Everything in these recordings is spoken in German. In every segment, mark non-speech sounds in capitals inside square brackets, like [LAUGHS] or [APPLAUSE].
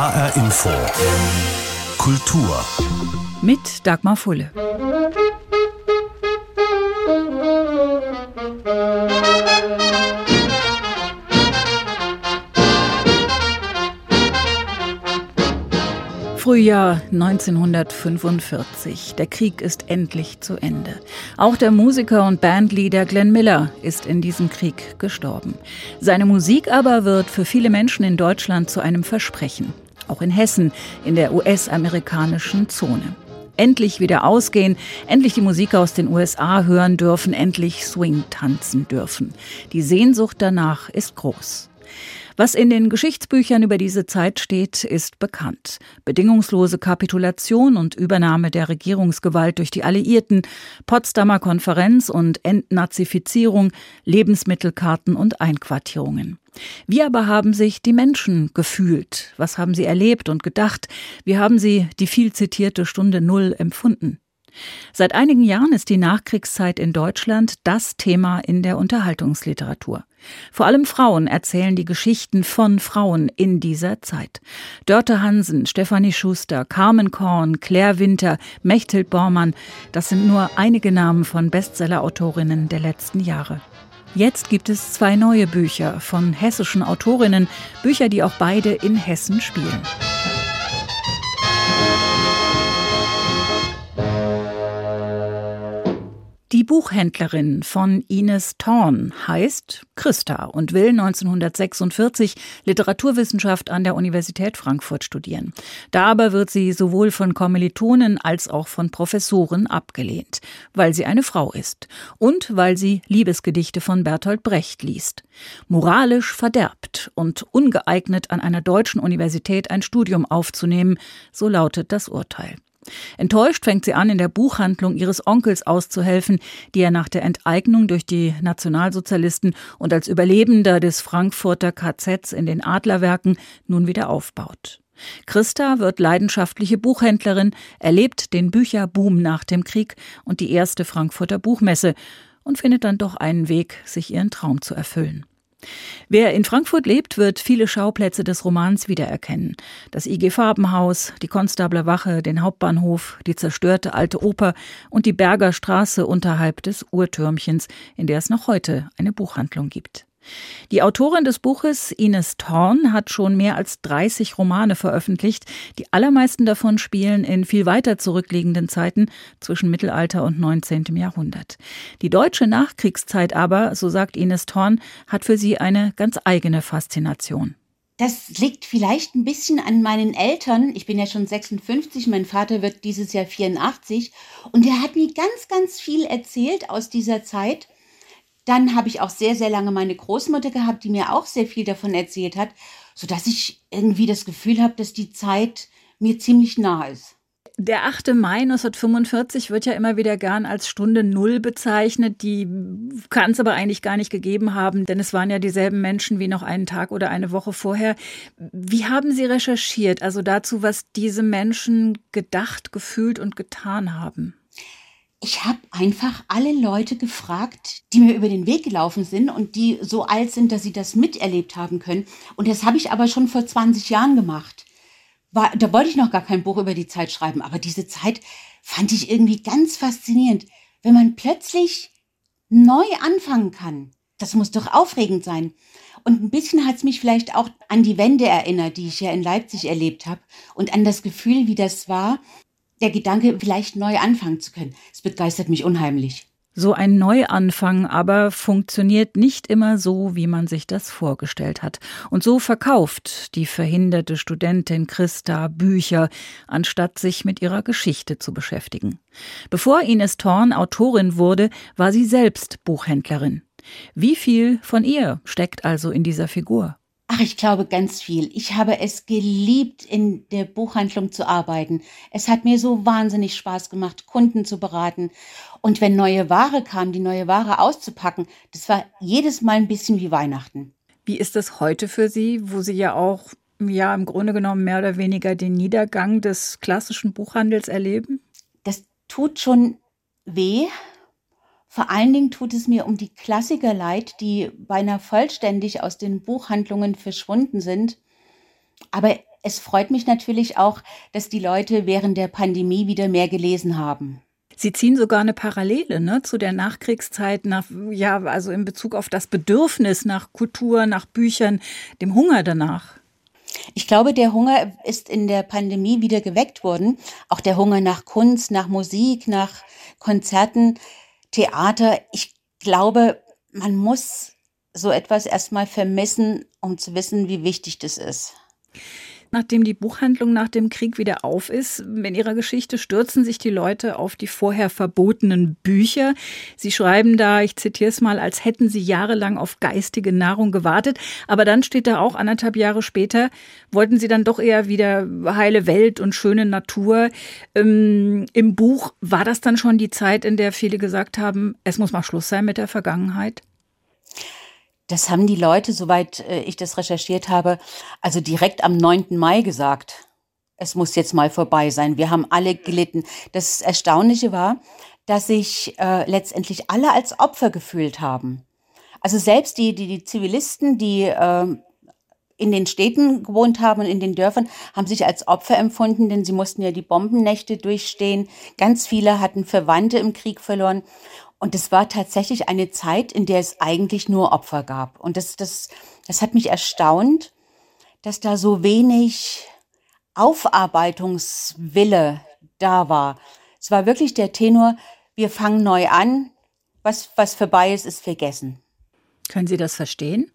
HR Info. Kultur. Mit Dagmar Fulle. Frühjahr 1945. Der Krieg ist endlich zu Ende. Auch der Musiker und Bandleader Glenn Miller ist in diesem Krieg gestorben. Seine Musik aber wird für viele Menschen in Deutschland zu einem Versprechen. Auch in Hessen, in der US-amerikanischen Zone. Endlich wieder ausgehen, endlich die Musik aus den USA hören dürfen, endlich Swing tanzen dürfen. Die Sehnsucht danach ist groß. Was in den Geschichtsbüchern über diese Zeit steht, ist bekannt. Bedingungslose Kapitulation und Übernahme der Regierungsgewalt durch die Alliierten, Potsdamer Konferenz und Entnazifizierung, Lebensmittelkarten und Einquartierungen. Wie aber haben sich die Menschen gefühlt? Was haben sie erlebt und gedacht? Wie haben sie die viel zitierte Stunde Null empfunden? Seit einigen Jahren ist die Nachkriegszeit in Deutschland das Thema in der Unterhaltungsliteratur. Vor allem Frauen erzählen die Geschichten von Frauen in dieser Zeit. Dörte Hansen, Stefanie Schuster, Carmen Korn, Claire Winter, Mechthild Bormann, das sind nur einige Namen von Bestsellerautorinnen der letzten Jahre. Jetzt gibt es zwei neue Bücher von hessischen Autorinnen, Bücher, die auch beide in Hessen spielen. Die Buchhändlerin von Ines Thorn heißt Christa und will 1946 Literaturwissenschaft an der Universität Frankfurt studieren. Da aber wird sie sowohl von Kommilitonen als auch von Professoren abgelehnt, weil sie eine Frau ist und weil sie Liebesgedichte von Bertolt Brecht liest. Moralisch verderbt und ungeeignet an einer deutschen Universität ein Studium aufzunehmen, so lautet das Urteil. Enttäuscht fängt sie an, in der Buchhandlung ihres Onkels auszuhelfen, die er nach der Enteignung durch die Nationalsozialisten und als Überlebender des Frankfurter KZs in den Adlerwerken nun wieder aufbaut. Christa wird leidenschaftliche Buchhändlerin, erlebt den Bücherboom nach dem Krieg und die erste Frankfurter Buchmesse und findet dann doch einen Weg, sich ihren Traum zu erfüllen. Wer in Frankfurt lebt, wird viele Schauplätze des Romans wiedererkennen. Das IG Farbenhaus, die Konstabler Wache, den Hauptbahnhof, die zerstörte alte Oper und die Berger Straße unterhalb des Uhrtürmchens, in der es noch heute eine Buchhandlung gibt. Die Autorin des Buches, Ines Thorn, hat schon mehr als 30 Romane veröffentlicht. Die allermeisten davon spielen in viel weiter zurückliegenden Zeiten zwischen Mittelalter und 19. Jahrhundert. Die deutsche Nachkriegszeit aber, so sagt Ines Thorn, hat für sie eine ganz eigene Faszination. Das liegt vielleicht ein bisschen an meinen Eltern. Ich bin ja schon 56, mein Vater wird dieses Jahr 84 und er hat mir ganz, ganz viel erzählt aus dieser Zeit. Dann habe ich auch sehr, sehr lange meine Großmutter gehabt, die mir auch sehr viel davon erzählt hat, sodass ich irgendwie das Gefühl habe, dass die Zeit mir ziemlich nah ist. Der 8. Mai 1945 wird ja immer wieder gern als Stunde Null bezeichnet. Die kann es aber eigentlich gar nicht gegeben haben, denn es waren ja dieselben Menschen wie noch einen Tag oder eine Woche vorher. Wie haben Sie recherchiert, also dazu, was diese Menschen gedacht, gefühlt und getan haben? Ich habe einfach alle Leute gefragt, die mir über den Weg gelaufen sind und die so alt sind, dass sie das miterlebt haben können. Und das habe ich aber schon vor 20 Jahren gemacht. War, da wollte ich noch gar kein Buch über die Zeit schreiben, aber diese Zeit fand ich irgendwie ganz faszinierend. Wenn man plötzlich neu anfangen kann, das muss doch aufregend sein. Und ein bisschen hat es mich vielleicht auch an die Wende erinnert, die ich ja in Leipzig erlebt habe und an das Gefühl, wie das war, der Gedanke, vielleicht neu anfangen zu können. Es begeistert mich unheimlich. So ein Neuanfang aber funktioniert nicht immer so, wie man sich das vorgestellt hat. Und so verkauft die verhinderte Studentin Christa Bücher, anstatt sich mit ihrer Geschichte zu beschäftigen. Bevor Ines Thorn Autorin wurde, war sie selbst Buchhändlerin. Wie viel von ihr steckt also in dieser Figur? Ach, ich glaube ganz viel. Ich habe es geliebt, in der Buchhandlung zu arbeiten. Es hat mir so wahnsinnig Spaß gemacht, Kunden zu beraten. Und wenn neue Ware kam, die neue Ware auszupacken, das war jedes Mal ein bisschen wie Weihnachten. Wie ist das heute für Sie, wo Sie ja auch ja im Grunde genommen mehr oder weniger den Niedergang des klassischen Buchhandels erleben? Das tut schon weh, vor allen Dingen tut es mir um die Klassiker leid, die beinahe vollständig aus den Buchhandlungen verschwunden sind. Aber es freut mich natürlich auch, dass die Leute während der Pandemie wieder mehr gelesen haben. Sie ziehen sogar eine Parallele ne, zu der Nachkriegszeit, nach, ja, also in Bezug auf das Bedürfnis nach Kultur, nach Büchern, dem Hunger danach. Ich glaube, der Hunger ist in der Pandemie wieder geweckt worden. Auch der Hunger nach Kunst, nach Musik, nach Konzerten, Theater. Ich glaube, man muss so etwas erstmal vermissen, um zu wissen, wie wichtig das ist. Nachdem die Buchhandlung nach dem Krieg wieder auf ist, in ihrer Geschichte stürzen sich die Leute auf die vorher verbotenen Bücher. Sie schreiben da, ich zitiere es mal, als hätten sie jahrelang auf geistige Nahrung gewartet. Aber dann steht da auch anderthalb Jahre später, wollten sie dann doch eher wieder heile Welt und schöne Natur. Ähm, Im Buch war das dann schon die Zeit, in der viele gesagt haben, es muss mal Schluss sein mit der Vergangenheit? Das haben die Leute, soweit äh, ich das recherchiert habe, also direkt am 9. Mai gesagt. Es muss jetzt mal vorbei sein. Wir haben alle gelitten. Das Erstaunliche war, dass sich äh, letztendlich alle als Opfer gefühlt haben. Also selbst die, die, die Zivilisten, die äh, in den Städten gewohnt haben und in den Dörfern, haben sich als Opfer empfunden, denn sie mussten ja die Bombennächte durchstehen. Ganz viele hatten Verwandte im Krieg verloren. Und es war tatsächlich eine Zeit, in der es eigentlich nur Opfer gab. Und das, das, das hat mich erstaunt, dass da so wenig Aufarbeitungswille da war. Es war wirklich der Tenor, wir fangen neu an, was, was vorbei ist, ist vergessen. Können Sie das verstehen?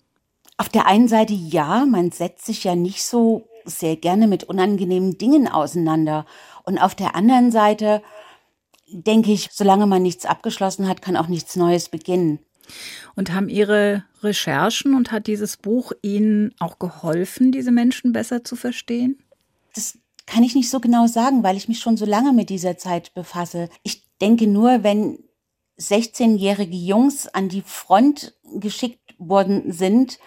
Auf der einen Seite ja, man setzt sich ja nicht so sehr gerne mit unangenehmen Dingen auseinander. Und auf der anderen Seite denke ich, solange man nichts abgeschlossen hat, kann auch nichts Neues beginnen. Und haben Ihre Recherchen und hat dieses Buch Ihnen auch geholfen, diese Menschen besser zu verstehen? Das kann ich nicht so genau sagen, weil ich mich schon so lange mit dieser Zeit befasse. Ich denke nur, wenn 16-jährige Jungs an die Front geschickt worden sind,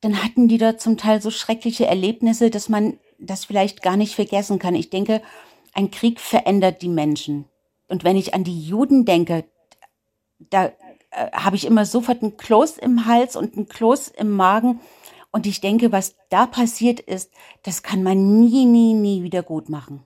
dann hatten die dort zum Teil so schreckliche Erlebnisse, dass man das vielleicht gar nicht vergessen kann. Ich denke, ein Krieg verändert die Menschen. Und wenn ich an die Juden denke, da äh, habe ich immer sofort ein Kloß im Hals und ein Kloß im Magen. Und ich denke, was da passiert ist, das kann man nie, nie, nie wieder gut machen.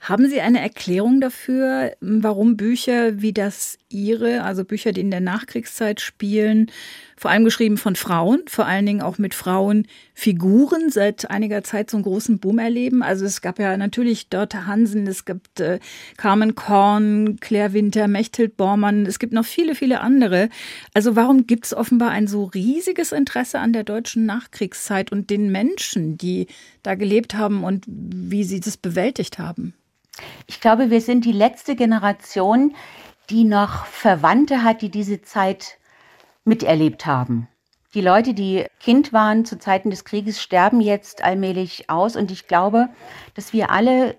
Haben Sie eine Erklärung dafür, warum Bücher wie das Ihre, also Bücher, die in der Nachkriegszeit spielen, vor allem geschrieben von Frauen, vor allen Dingen auch mit Frauenfiguren, seit einiger Zeit so einen großen Boom erleben? Also es gab ja natürlich Dörte Hansen, es gibt äh, Carmen Korn, Claire Winter, Mechthild Bormann, es gibt noch viele, viele andere. Also warum gibt es offenbar ein so riesiges Interesse an der deutschen Nachkriegszeit und den Menschen, die da gelebt haben und wie sie das bewältigt haben? Ich glaube, wir sind die letzte Generation, die noch Verwandte hat, die diese Zeit miterlebt haben. Die Leute, die Kind waren zu Zeiten des Krieges, sterben jetzt allmählich aus. Und ich glaube, dass wir alle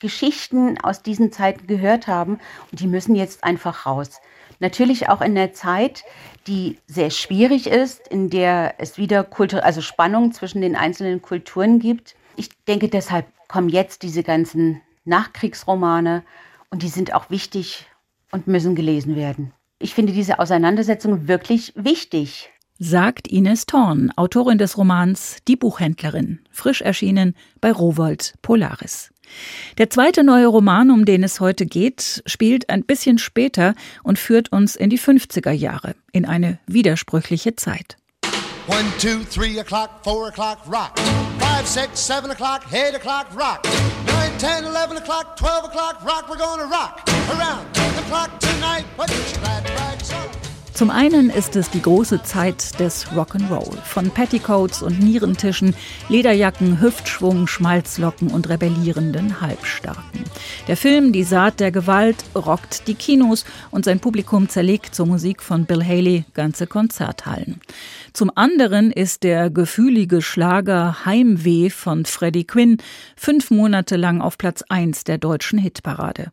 Geschichten aus diesen Zeiten gehört haben und die müssen jetzt einfach raus. Natürlich auch in der Zeit, die sehr schwierig ist, in der es wieder Kultur, also Spannung zwischen den einzelnen Kulturen gibt. Ich denke, deshalb kommen jetzt diese ganzen Nachkriegsromane und die sind auch wichtig und müssen gelesen werden. Ich finde diese Auseinandersetzung wirklich wichtig. Sagt Ines Thorn, Autorin des Romans Die Buchhändlerin, frisch erschienen bei Rowold Polaris. Der zweite neue Roman, um den es heute geht, spielt ein bisschen später und führt uns in die 50er Jahre, in eine widersprüchliche Zeit. One, two, three o'clock, four o'clock, rock. Five, six, seven o'clock, eight o'clock, rock. 10, 11 o'clock, 12 o'clock, rock, we're gonna rock around Zum einen ist es die große Zeit des Rock'n'Roll. Von Petticoats und Nierentischen, Lederjacken, Hüftschwung, Schmalzlocken und rebellierenden Halbstarken. Der Film Die Saat der Gewalt rockt die Kinos und sein Publikum zerlegt zur Musik von Bill Haley ganze Konzerthallen. Zum anderen ist der gefühlige Schlager Heimweh von Freddie Quinn fünf Monate lang auf Platz 1 der deutschen Hitparade.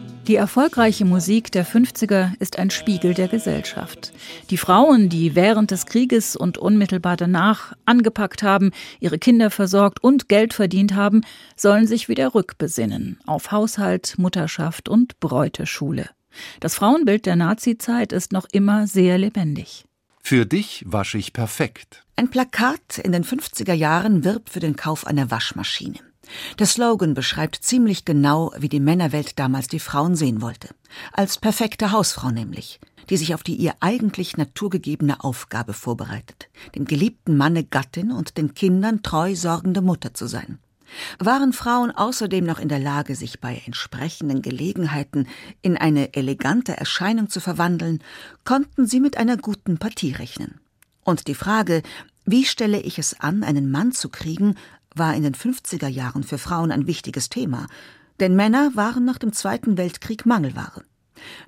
Die erfolgreiche Musik der 50er ist ein Spiegel der Gesellschaft. Die Frauen, die während des Krieges und unmittelbar danach angepackt haben, ihre Kinder versorgt und Geld verdient haben, sollen sich wieder rückbesinnen auf Haushalt, Mutterschaft und Bräuteschule. Das Frauenbild der Nazizeit ist noch immer sehr lebendig. Für dich wasche ich perfekt. Ein Plakat in den 50er Jahren wirbt für den Kauf einer Waschmaschine. Der Slogan beschreibt ziemlich genau, wie die Männerwelt damals die Frauen sehen wollte. Als perfekte Hausfrau nämlich, die sich auf die ihr eigentlich naturgegebene Aufgabe vorbereitet, dem geliebten Manne Gattin und den Kindern treu sorgende Mutter zu sein. Waren Frauen außerdem noch in der Lage, sich bei entsprechenden Gelegenheiten in eine elegante Erscheinung zu verwandeln, konnten sie mit einer guten Partie rechnen. Und die Frage, wie stelle ich es an, einen Mann zu kriegen, war in den 50er Jahren für Frauen ein wichtiges Thema, denn Männer waren nach dem Zweiten Weltkrieg Mangelware.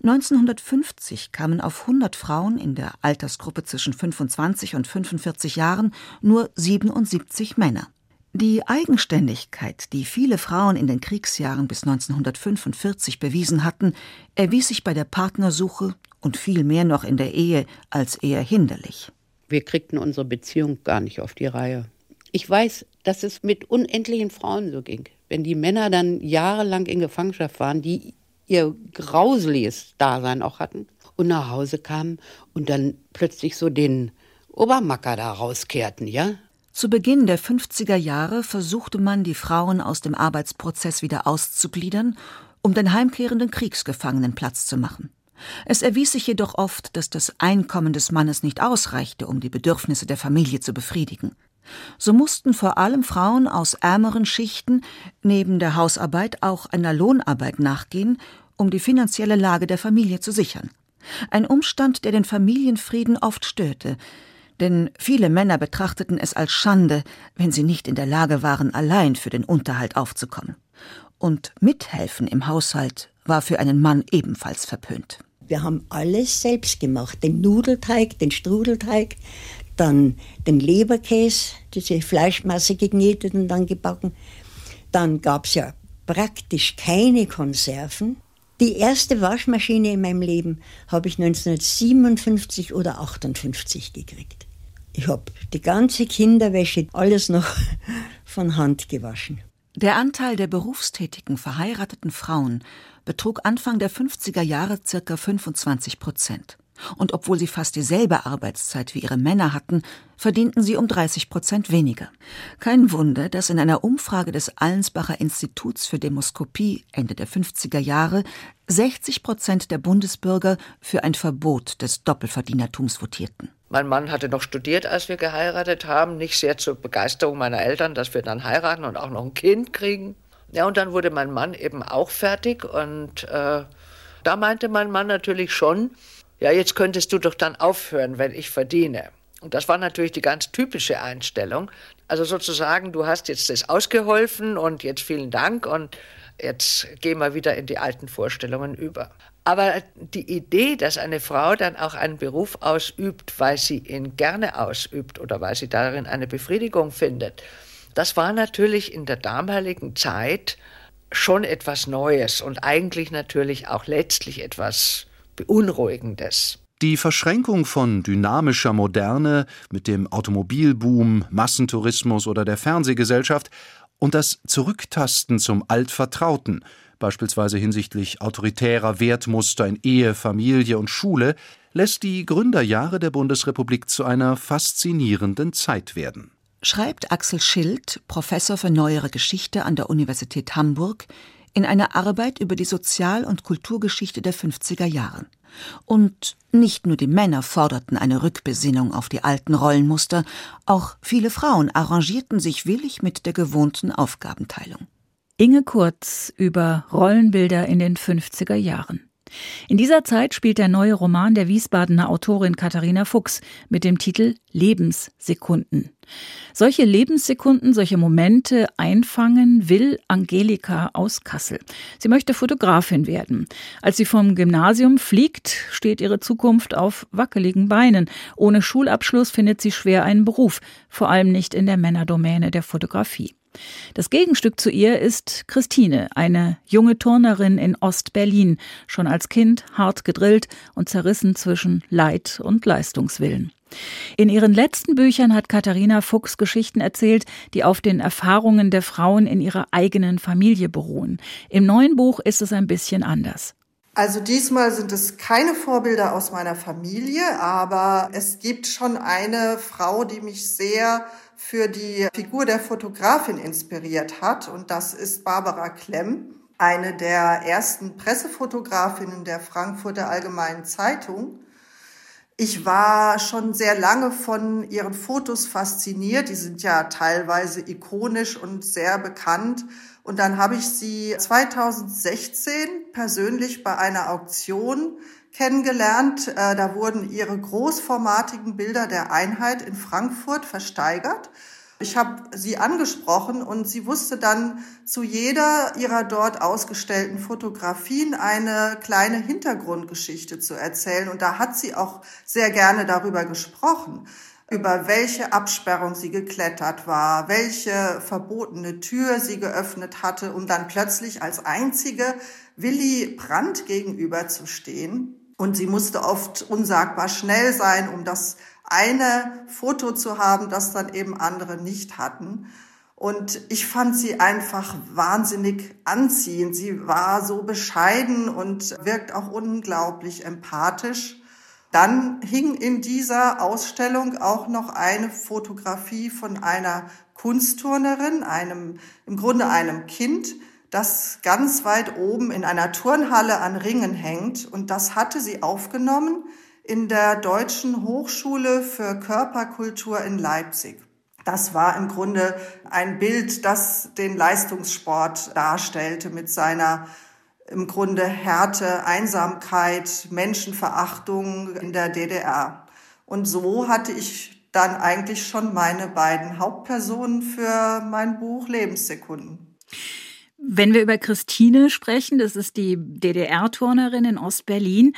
1950 kamen auf 100 Frauen in der Altersgruppe zwischen 25 und 45 Jahren nur 77 Männer. Die Eigenständigkeit, die viele Frauen in den Kriegsjahren bis 1945 bewiesen hatten, erwies sich bei der Partnersuche und viel mehr noch in der Ehe als eher hinderlich. Wir kriegten unsere Beziehung gar nicht auf die Reihe. Ich weiß, dass es mit unendlichen Frauen so ging. Wenn die Männer dann jahrelang in Gefangenschaft waren, die ihr grauseliges Dasein auch hatten und nach Hause kamen und dann plötzlich so den Obermacker da rauskehrten, ja? Zu Beginn der 50er Jahre versuchte man, die Frauen aus dem Arbeitsprozess wieder auszugliedern, um den heimkehrenden Kriegsgefangenen Platz zu machen. Es erwies sich jedoch oft, dass das Einkommen des Mannes nicht ausreichte, um die Bedürfnisse der Familie zu befriedigen. So mussten vor allem Frauen aus ärmeren Schichten neben der Hausarbeit auch einer Lohnarbeit nachgehen, um die finanzielle Lage der Familie zu sichern. Ein Umstand, der den Familienfrieden oft störte, denn viele Männer betrachteten es als Schande, wenn sie nicht in der Lage waren, allein für den Unterhalt aufzukommen. Und mithelfen im Haushalt war für einen Mann ebenfalls verpönt. Wir haben alles selbst gemacht, den Nudelteig, den Strudelteig, dann den Leberkäse, diese Fleischmasse geknetet und dann gebacken. Dann gab es ja praktisch keine Konserven. Die erste Waschmaschine in meinem Leben habe ich 1957 oder 58 gekriegt. Ich habe die ganze Kinderwäsche, alles noch [LAUGHS] von Hand gewaschen. Der Anteil der berufstätigen verheirateten Frauen betrug Anfang der 50er Jahre ca. 25 Prozent. Und obwohl sie fast dieselbe Arbeitszeit wie ihre Männer hatten, verdienten sie um 30 Prozent weniger. Kein Wunder, dass in einer Umfrage des Allensbacher Instituts für Demoskopie Ende der 50er Jahre 60 Prozent der Bundesbürger für ein Verbot des Doppelverdienertums votierten. Mein Mann hatte noch studiert, als wir geheiratet haben, nicht sehr zur Begeisterung meiner Eltern, dass wir dann heiraten und auch noch ein Kind kriegen. Ja, und dann wurde mein Mann eben auch fertig und äh, da meinte mein Mann natürlich schon, ja, jetzt könntest du doch dann aufhören, wenn ich verdiene. Und das war natürlich die ganz typische Einstellung. Also sozusagen, du hast jetzt das ausgeholfen und jetzt vielen Dank und jetzt gehen wir wieder in die alten Vorstellungen über. Aber die Idee, dass eine Frau dann auch einen Beruf ausübt, weil sie ihn gerne ausübt oder weil sie darin eine Befriedigung findet, das war natürlich in der damaligen Zeit schon etwas Neues und eigentlich natürlich auch letztlich etwas Beunruhigendes. Die Verschränkung von dynamischer Moderne mit dem Automobilboom, Massentourismus oder der Fernsehgesellschaft und das Zurücktasten zum Altvertrauten, beispielsweise hinsichtlich autoritärer Wertmuster in Ehe, Familie und Schule, lässt die Gründerjahre der Bundesrepublik zu einer faszinierenden Zeit werden. Schreibt Axel Schild, Professor für neuere Geschichte an der Universität Hamburg, in einer Arbeit über die Sozial- und Kulturgeschichte der 50er Jahre. Und nicht nur die Männer forderten eine Rückbesinnung auf die alten Rollenmuster, auch viele Frauen arrangierten sich willig mit der gewohnten Aufgabenteilung. Inge Kurz über Rollenbilder in den 50er Jahren. In dieser Zeit spielt der neue Roman der Wiesbadener Autorin Katharina Fuchs mit dem Titel Lebenssekunden. Solche Lebenssekunden, solche Momente einfangen will Angelika aus Kassel. Sie möchte Fotografin werden. Als sie vom Gymnasium fliegt, steht ihre Zukunft auf wackeligen Beinen. Ohne Schulabschluss findet sie schwer einen Beruf, vor allem nicht in der Männerdomäne der Fotografie. Das Gegenstück zu ihr ist Christine, eine junge Turnerin in Ost-Berlin, schon als Kind hart gedrillt und zerrissen zwischen Leid und Leistungswillen. In ihren letzten Büchern hat Katharina Fuchs Geschichten erzählt, die auf den Erfahrungen der Frauen in ihrer eigenen Familie beruhen. Im neuen Buch ist es ein bisschen anders. Also diesmal sind es keine Vorbilder aus meiner Familie, aber es gibt schon eine Frau, die mich sehr für die Figur der Fotografin inspiriert hat. Und das ist Barbara Klemm, eine der ersten Pressefotografinnen der Frankfurter Allgemeinen Zeitung. Ich war schon sehr lange von ihren Fotos fasziniert. Die sind ja teilweise ikonisch und sehr bekannt. Und dann habe ich sie 2016 persönlich bei einer Auktion kennengelernt. Äh, da wurden ihre großformatigen Bilder der Einheit in Frankfurt versteigert. Ich habe sie angesprochen und sie wusste dann zu jeder ihrer dort ausgestellten Fotografien eine kleine Hintergrundgeschichte zu erzählen. Und da hat sie auch sehr gerne darüber gesprochen, über welche Absperrung sie geklettert war, welche verbotene Tür sie geöffnet hatte, um dann plötzlich als einzige Willy Brandt gegenüberzustehen. Und sie musste oft unsagbar schnell sein, um das eine Foto zu haben, das dann eben andere nicht hatten. Und ich fand sie einfach wahnsinnig anziehend. Sie war so bescheiden und wirkt auch unglaublich empathisch. Dann hing in dieser Ausstellung auch noch eine Fotografie von einer Kunstturnerin, einem, im Grunde einem Kind, das ganz weit oben in einer Turnhalle an Ringen hängt. Und das hatte sie aufgenommen in der Deutschen Hochschule für Körperkultur in Leipzig. Das war im Grunde ein Bild, das den Leistungssport darstellte mit seiner im Grunde Härte, Einsamkeit, Menschenverachtung in der DDR. Und so hatte ich dann eigentlich schon meine beiden Hauptpersonen für mein Buch Lebenssekunden. Wenn wir über Christine sprechen, das ist die DDR-Turnerin in Ostberlin.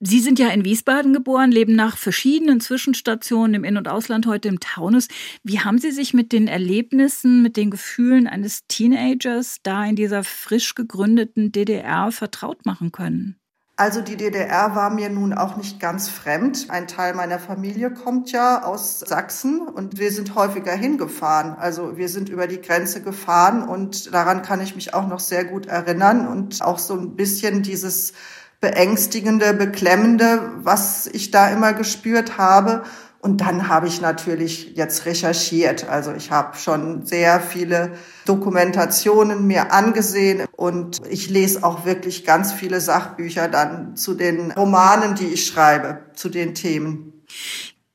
Sie sind ja in Wiesbaden geboren, leben nach verschiedenen Zwischenstationen im In- und Ausland, heute im Taunus. Wie haben Sie sich mit den Erlebnissen, mit den Gefühlen eines Teenagers da in dieser frisch gegründeten DDR vertraut machen können? Also die DDR war mir nun auch nicht ganz fremd. Ein Teil meiner Familie kommt ja aus Sachsen und wir sind häufiger hingefahren. Also wir sind über die Grenze gefahren und daran kann ich mich auch noch sehr gut erinnern und auch so ein bisschen dieses beängstigende, beklemmende, was ich da immer gespürt habe. Und dann habe ich natürlich jetzt recherchiert. Also ich habe schon sehr viele Dokumentationen mir angesehen und ich lese auch wirklich ganz viele Sachbücher dann zu den Romanen, die ich schreibe, zu den Themen.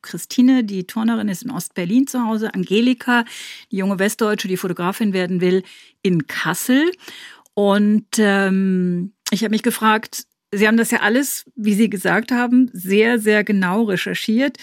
Christine, die Turnerin, ist in Ostberlin zu Hause. Angelika, die junge Westdeutsche, die Fotografin werden will, in Kassel. Und ähm, ich habe mich gefragt, Sie haben das ja alles, wie Sie gesagt haben, sehr, sehr genau recherchiert.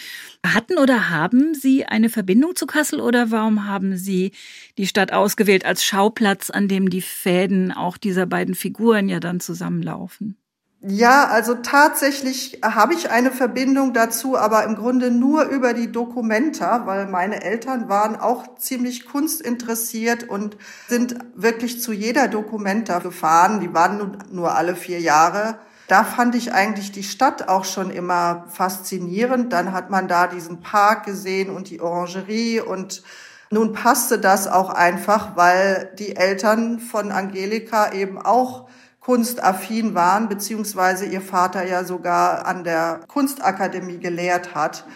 Hatten oder haben Sie eine Verbindung zu Kassel oder warum haben Sie die Stadt ausgewählt als Schauplatz, an dem die Fäden auch dieser beiden Figuren ja dann zusammenlaufen? Ja, also tatsächlich habe ich eine Verbindung dazu, aber im Grunde nur über die Dokumenta, weil meine Eltern waren auch ziemlich kunstinteressiert und sind wirklich zu jeder Dokumenta gefahren. Die waren nur alle vier Jahre da fand ich eigentlich die Stadt auch schon immer faszinierend. Dann hat man da diesen Park gesehen und die Orangerie und nun passte das auch einfach, weil die Eltern von Angelika eben auch kunstaffin waren, beziehungsweise ihr Vater ja sogar an der Kunstakademie gelehrt hat.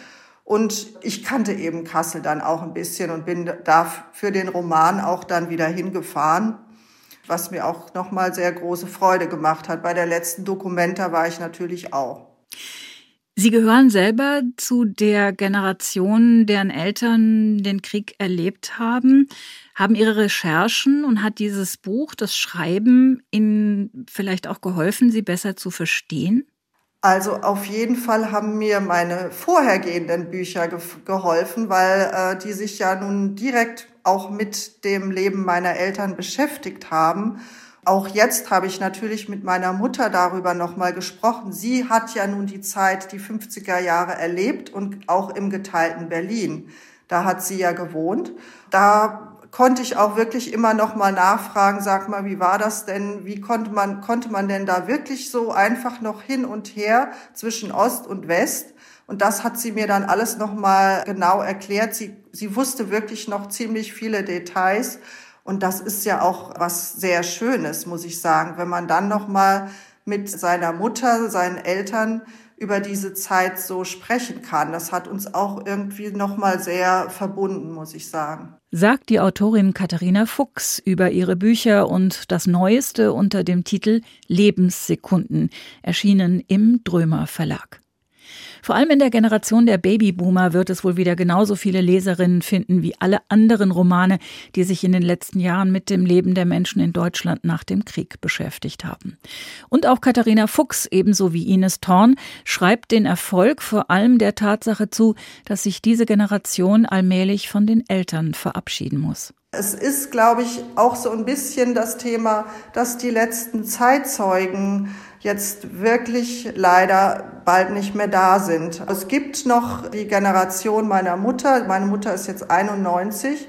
Und ich kannte eben Kassel dann auch ein bisschen und bin da für den Roman auch dann wieder hingefahren was mir auch nochmal sehr große Freude gemacht hat. Bei der letzten Dokumenta war ich natürlich auch. Sie gehören selber zu der Generation, deren Eltern den Krieg erlebt haben. Haben Ihre Recherchen und hat dieses Buch, das Schreiben, Ihnen vielleicht auch geholfen, Sie besser zu verstehen? Also auf jeden Fall haben mir meine vorhergehenden Bücher ge geholfen, weil äh, die sich ja nun direkt auch mit dem Leben meiner Eltern beschäftigt haben. Auch jetzt habe ich natürlich mit meiner Mutter darüber nochmal gesprochen. Sie hat ja nun die Zeit, die 50er Jahre erlebt und auch im geteilten Berlin. Da hat sie ja gewohnt. Da konnte ich auch wirklich immer noch mal nachfragen, sag mal, wie war das denn? Wie konnte man, konnte man denn da wirklich so einfach noch hin und her zwischen Ost und West? Und das hat sie mir dann alles noch mal genau erklärt. Sie, sie wusste wirklich noch ziemlich viele Details. Und das ist ja auch was sehr Schönes, muss ich sagen, wenn man dann noch mal mit seiner Mutter, seinen Eltern über diese Zeit so sprechen kann. Das hat uns auch irgendwie noch mal sehr verbunden, muss ich sagen. Sagt die Autorin Katharina Fuchs über ihre Bücher und das Neueste unter dem Titel Lebenssekunden, erschienen im Drömer Verlag. Vor allem in der Generation der Babyboomer wird es wohl wieder genauso viele Leserinnen finden wie alle anderen Romane, die sich in den letzten Jahren mit dem Leben der Menschen in Deutschland nach dem Krieg beschäftigt haben. Und auch Katharina Fuchs, ebenso wie Ines Thorn, schreibt den Erfolg vor allem der Tatsache zu, dass sich diese Generation allmählich von den Eltern verabschieden muss. Es ist, glaube ich, auch so ein bisschen das Thema, dass die letzten Zeitzeugen jetzt wirklich leider bald nicht mehr da sind. Es gibt noch die Generation meiner Mutter. Meine Mutter ist jetzt 91.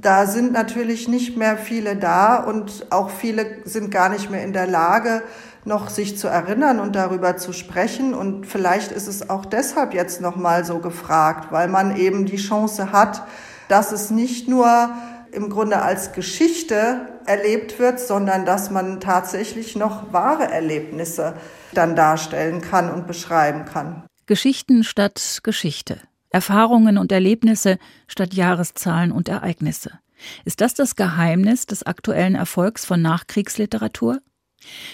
Da sind natürlich nicht mehr viele da und auch viele sind gar nicht mehr in der Lage, noch sich zu erinnern und darüber zu sprechen. Und vielleicht ist es auch deshalb jetzt noch mal so gefragt, weil man eben die Chance hat, dass es nicht nur im Grunde als Geschichte erlebt wird, sondern dass man tatsächlich noch wahre Erlebnisse dann darstellen kann und beschreiben kann. Geschichten statt Geschichte. Erfahrungen und Erlebnisse statt Jahreszahlen und Ereignisse. Ist das das Geheimnis des aktuellen Erfolgs von Nachkriegsliteratur?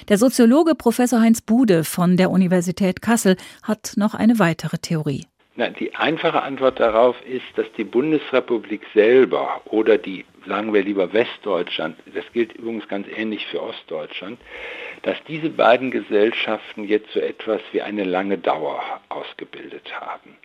Der Soziologe Professor Heinz Bude von der Universität Kassel hat noch eine weitere Theorie. Na, die einfache Antwort darauf ist, dass die Bundesrepublik selber oder die, sagen wir lieber Westdeutschland, das gilt übrigens ganz ähnlich für Ostdeutschland, dass diese beiden Gesellschaften jetzt so etwas wie eine lange Dauer ausgebildet haben.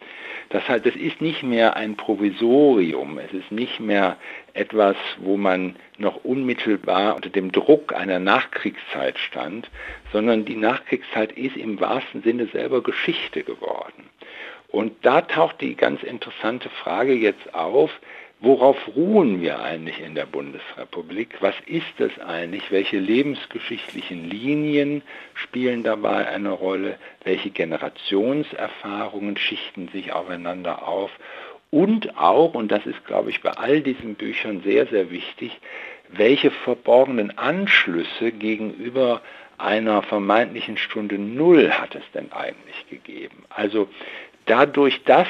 Das, heißt, das ist nicht mehr ein Provisorium, es ist nicht mehr etwas, wo man noch unmittelbar unter dem Druck einer Nachkriegszeit stand, sondern die Nachkriegszeit ist im wahrsten Sinne selber Geschichte geworden. Und da taucht die ganz interessante Frage jetzt auf, worauf ruhen wir eigentlich in der Bundesrepublik? Was ist das eigentlich? Welche lebensgeschichtlichen Linien spielen dabei eine Rolle? Welche Generationserfahrungen schichten sich aufeinander auf? Und auch, und das ist, glaube ich, bei all diesen Büchern sehr, sehr wichtig, welche verborgenen Anschlüsse gegenüber einer vermeintlichen Stunde Null hat es denn eigentlich gegeben? Also dadurch, dass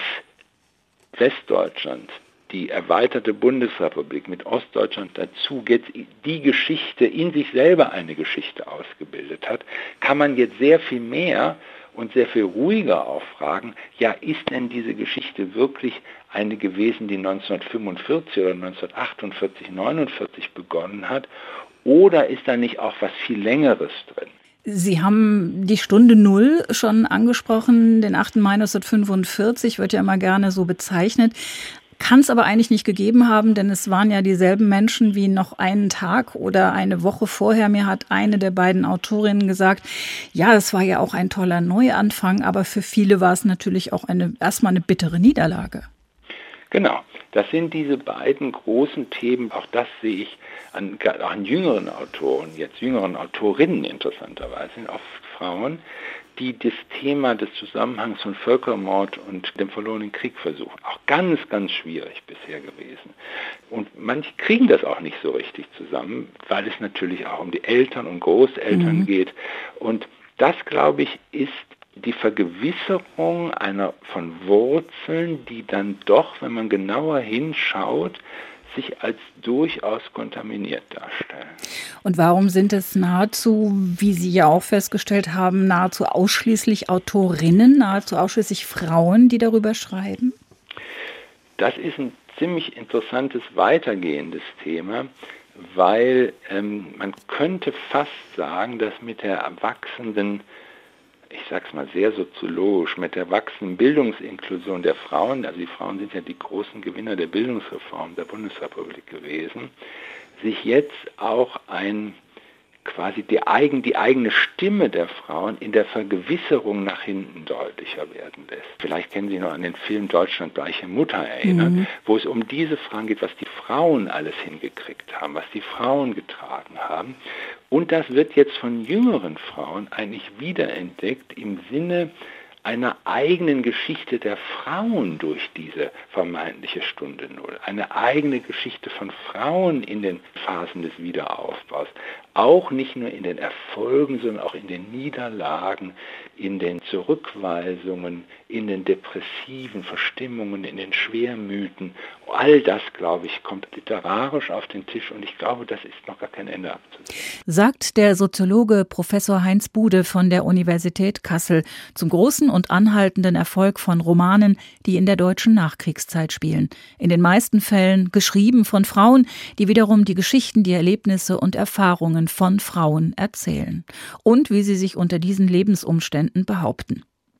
Westdeutschland die erweiterte Bundesrepublik mit Ostdeutschland dazu jetzt die Geschichte in sich selber eine Geschichte ausgebildet hat, kann man jetzt sehr viel mehr und sehr viel ruhiger auch fragen, ja, ist denn diese Geschichte wirklich eine gewesen, die 1945 oder 1948, 49 begonnen hat, oder ist da nicht auch was viel Längeres drin? Sie haben die Stunde Null schon angesprochen, den 8. Mai 1945 wird ja immer gerne so bezeichnet. Kann es aber eigentlich nicht gegeben haben, denn es waren ja dieselben Menschen wie noch einen Tag oder eine Woche vorher. Mir hat eine der beiden Autorinnen gesagt, ja, es war ja auch ein toller Neuanfang, aber für viele war es natürlich auch eine, erstmal eine bittere Niederlage. Genau, das sind diese beiden großen Themen. Auch das sehe ich an, an jüngeren Autoren, jetzt jüngeren Autorinnen interessanterweise, oft Frauen, die das Thema des Zusammenhangs von Völkermord und dem verlorenen Krieg versuchen. Auch ganz, ganz schwierig bisher gewesen. Und manche kriegen das auch nicht so richtig zusammen, weil es natürlich auch um die Eltern und Großeltern mhm. geht. Und das, glaube ich, ist die Vergewisserung einer von Wurzeln, die dann doch, wenn man genauer hinschaut, sich als durchaus kontaminiert darstellen. Und warum sind es nahezu, wie Sie ja auch festgestellt haben, nahezu ausschließlich Autorinnen, nahezu ausschließlich Frauen, die darüber schreiben? Das ist ein ziemlich interessantes weitergehendes Thema, weil ähm, man könnte fast sagen, dass mit der erwachsenen ich sag's mal sehr soziologisch, mit der wachsenden Bildungsinklusion der Frauen, also die Frauen sind ja die großen Gewinner der Bildungsreform der Bundesrepublik gewesen, sich jetzt auch ein quasi die, eigen, die eigene Stimme der Frauen in der Vergewisserung nach hinten deutlicher werden lässt. Vielleicht kennen Sie noch an den Film Deutschland gleiche Mutter erinnern, mhm. wo es um diese Fragen geht, was die Frauen alles hingekriegt haben, was die Frauen getragen haben. Und das wird jetzt von jüngeren Frauen eigentlich wiederentdeckt im Sinne einer eigenen Geschichte der Frauen durch diese vermeintliche Stunde Null. Eine eigene Geschichte von Frauen in den Phasen des Wiederaufbaus. Auch nicht nur in den Erfolgen, sondern auch in den Niederlagen, in den Zurückweisungen, in den depressiven Verstimmungen, in den Schwermüten. All das, glaube ich, kommt literarisch auf den Tisch und ich glaube, das ist noch gar kein Ende abzusehen. Sagt der Soziologe Professor Heinz Bude von der Universität Kassel zum großen und anhaltenden Erfolg von Romanen, die in der deutschen Nachkriegszeit spielen. In den meisten Fällen geschrieben von Frauen, die wiederum die Geschichten, die Erlebnisse und Erfahrungen von Frauen erzählen. Und wie sie sich unter diesen Lebensumständen behaupten.